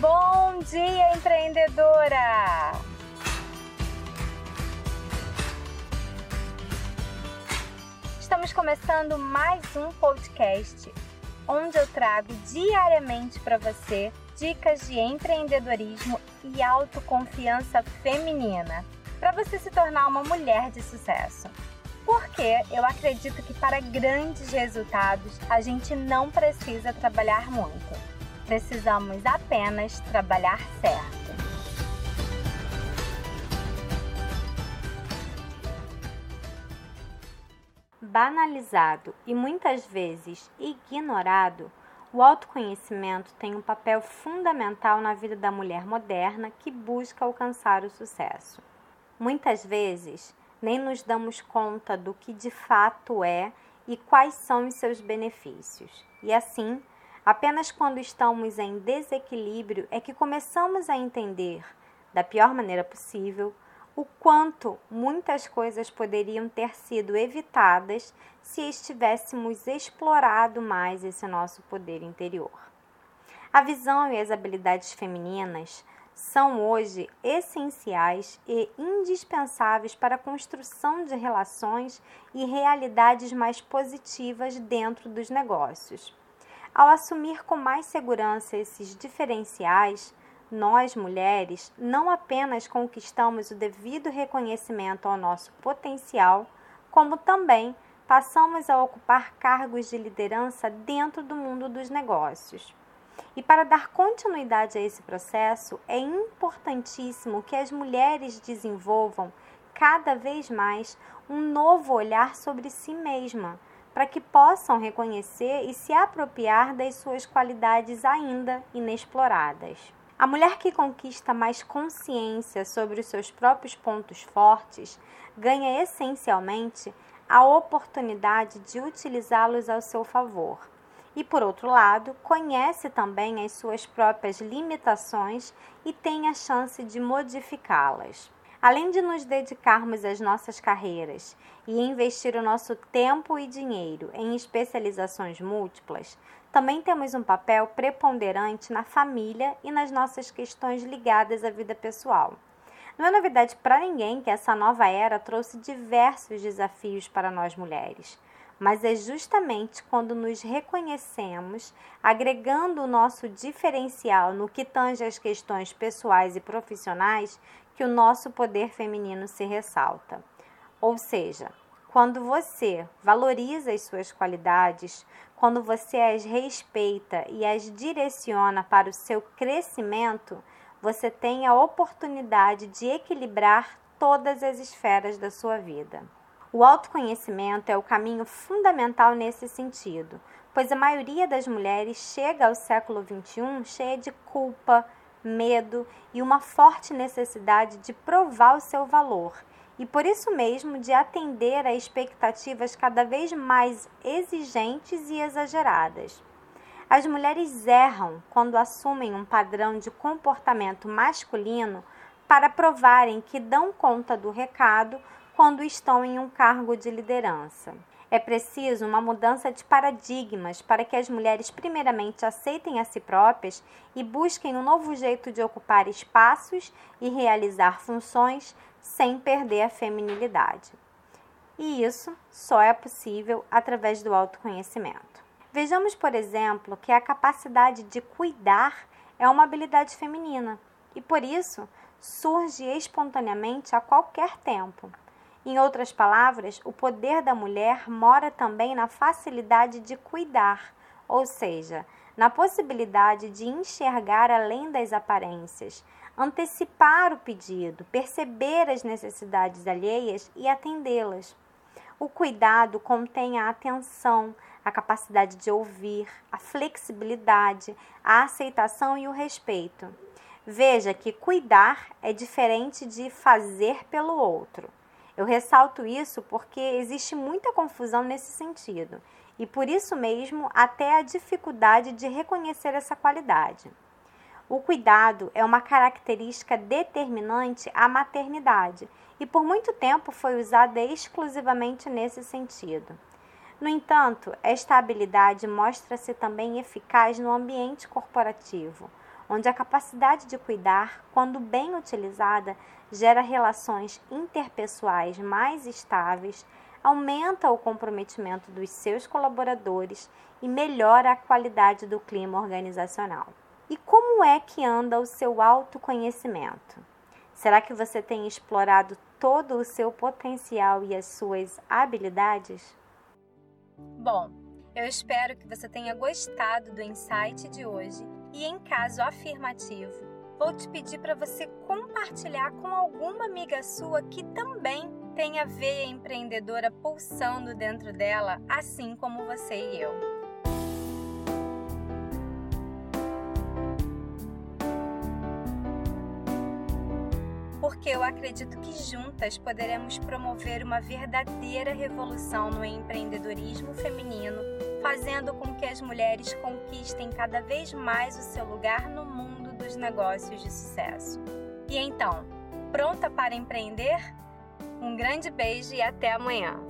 Bom dia, empreendedora! Estamos começando mais um podcast onde eu trago diariamente para você dicas de empreendedorismo e autoconfiança feminina para você se tornar uma mulher de sucesso. Porque eu acredito que para grandes resultados a gente não precisa trabalhar muito. Precisamos apenas trabalhar certo. Banalizado e muitas vezes ignorado, o autoconhecimento tem um papel fundamental na vida da mulher moderna que busca alcançar o sucesso. Muitas vezes, nem nos damos conta do que de fato é e quais são os seus benefícios. E assim, apenas quando estamos em desequilíbrio é que começamos a entender, da pior maneira possível, o quanto muitas coisas poderiam ter sido evitadas se estivéssemos explorado mais esse nosso poder interior. A visão e as habilidades femininas são hoje essenciais e indispensáveis para a construção de relações e realidades mais positivas dentro dos negócios. Ao assumir com mais segurança esses diferenciais, nós mulheres não apenas conquistamos o devido reconhecimento ao nosso potencial, como também passamos a ocupar cargos de liderança dentro do mundo dos negócios. E para dar continuidade a esse processo, é importantíssimo que as mulheres desenvolvam cada vez mais um novo olhar sobre si mesma, para que possam reconhecer e se apropriar das suas qualidades ainda inexploradas. A mulher que conquista mais consciência sobre os seus próprios pontos fortes ganha essencialmente a oportunidade de utilizá-los ao seu favor. E, por outro lado, conhece também as suas próprias limitações e tem a chance de modificá-las. Além de nos dedicarmos às nossas carreiras e investir o nosso tempo e dinheiro em especializações múltiplas, também temos um papel preponderante na família e nas nossas questões ligadas à vida pessoal. Não é novidade para ninguém que essa nova era trouxe diversos desafios para nós mulheres, mas é justamente quando nos reconhecemos, agregando o nosso diferencial no que tange às questões pessoais e profissionais, que o nosso poder feminino se ressalta. Ou seja, quando você valoriza as suas qualidades, quando você as respeita e as direciona para o seu crescimento, você tem a oportunidade de equilibrar todas as esferas da sua vida. O autoconhecimento é o caminho fundamental nesse sentido, pois a maioria das mulheres chega ao século XXI cheia de culpa, medo e uma forte necessidade de provar o seu valor e por isso mesmo de atender a expectativas cada vez mais exigentes e exageradas. As mulheres erram quando assumem um padrão de comportamento masculino para provarem que dão conta do recado quando estão em um cargo de liderança. É preciso uma mudança de paradigmas para que as mulheres, primeiramente, aceitem a si próprias e busquem um novo jeito de ocupar espaços e realizar funções sem perder a feminilidade. E isso só é possível através do autoconhecimento. Vejamos, por exemplo, que a capacidade de cuidar é uma habilidade feminina e, por isso, surge espontaneamente a qualquer tempo. Em outras palavras, o poder da mulher mora também na facilidade de cuidar, ou seja, na possibilidade de enxergar além das aparências, antecipar o pedido, perceber as necessidades alheias e atendê-las. O cuidado contém a atenção, a capacidade de ouvir, a flexibilidade, a aceitação e o respeito. Veja que cuidar é diferente de fazer pelo outro. Eu ressalto isso porque existe muita confusão nesse sentido e por isso mesmo até a dificuldade de reconhecer essa qualidade. O cuidado é uma característica determinante à maternidade e por muito tempo foi usada exclusivamente nesse sentido. No entanto, esta habilidade mostra-se também eficaz no ambiente corporativo, onde a capacidade de cuidar, quando bem utilizada, gera relações interpessoais mais estáveis, aumenta o comprometimento dos seus colaboradores e melhora a qualidade do clima organizacional. E como é que anda o seu autoconhecimento? Será que você tem explorado todo o seu potencial e as suas habilidades? Bom, eu espero que você tenha gostado do insight de hoje e, em caso afirmativo, vou te pedir para você compartilhar com alguma amiga sua que também tem a veia empreendedora pulsando dentro dela, assim como você e eu. porque eu acredito que juntas poderemos promover uma verdadeira revolução no empreendedorismo feminino, fazendo com que as mulheres conquistem cada vez mais o seu lugar no mundo dos negócios de sucesso. E então, pronta para empreender? Um grande beijo e até amanhã!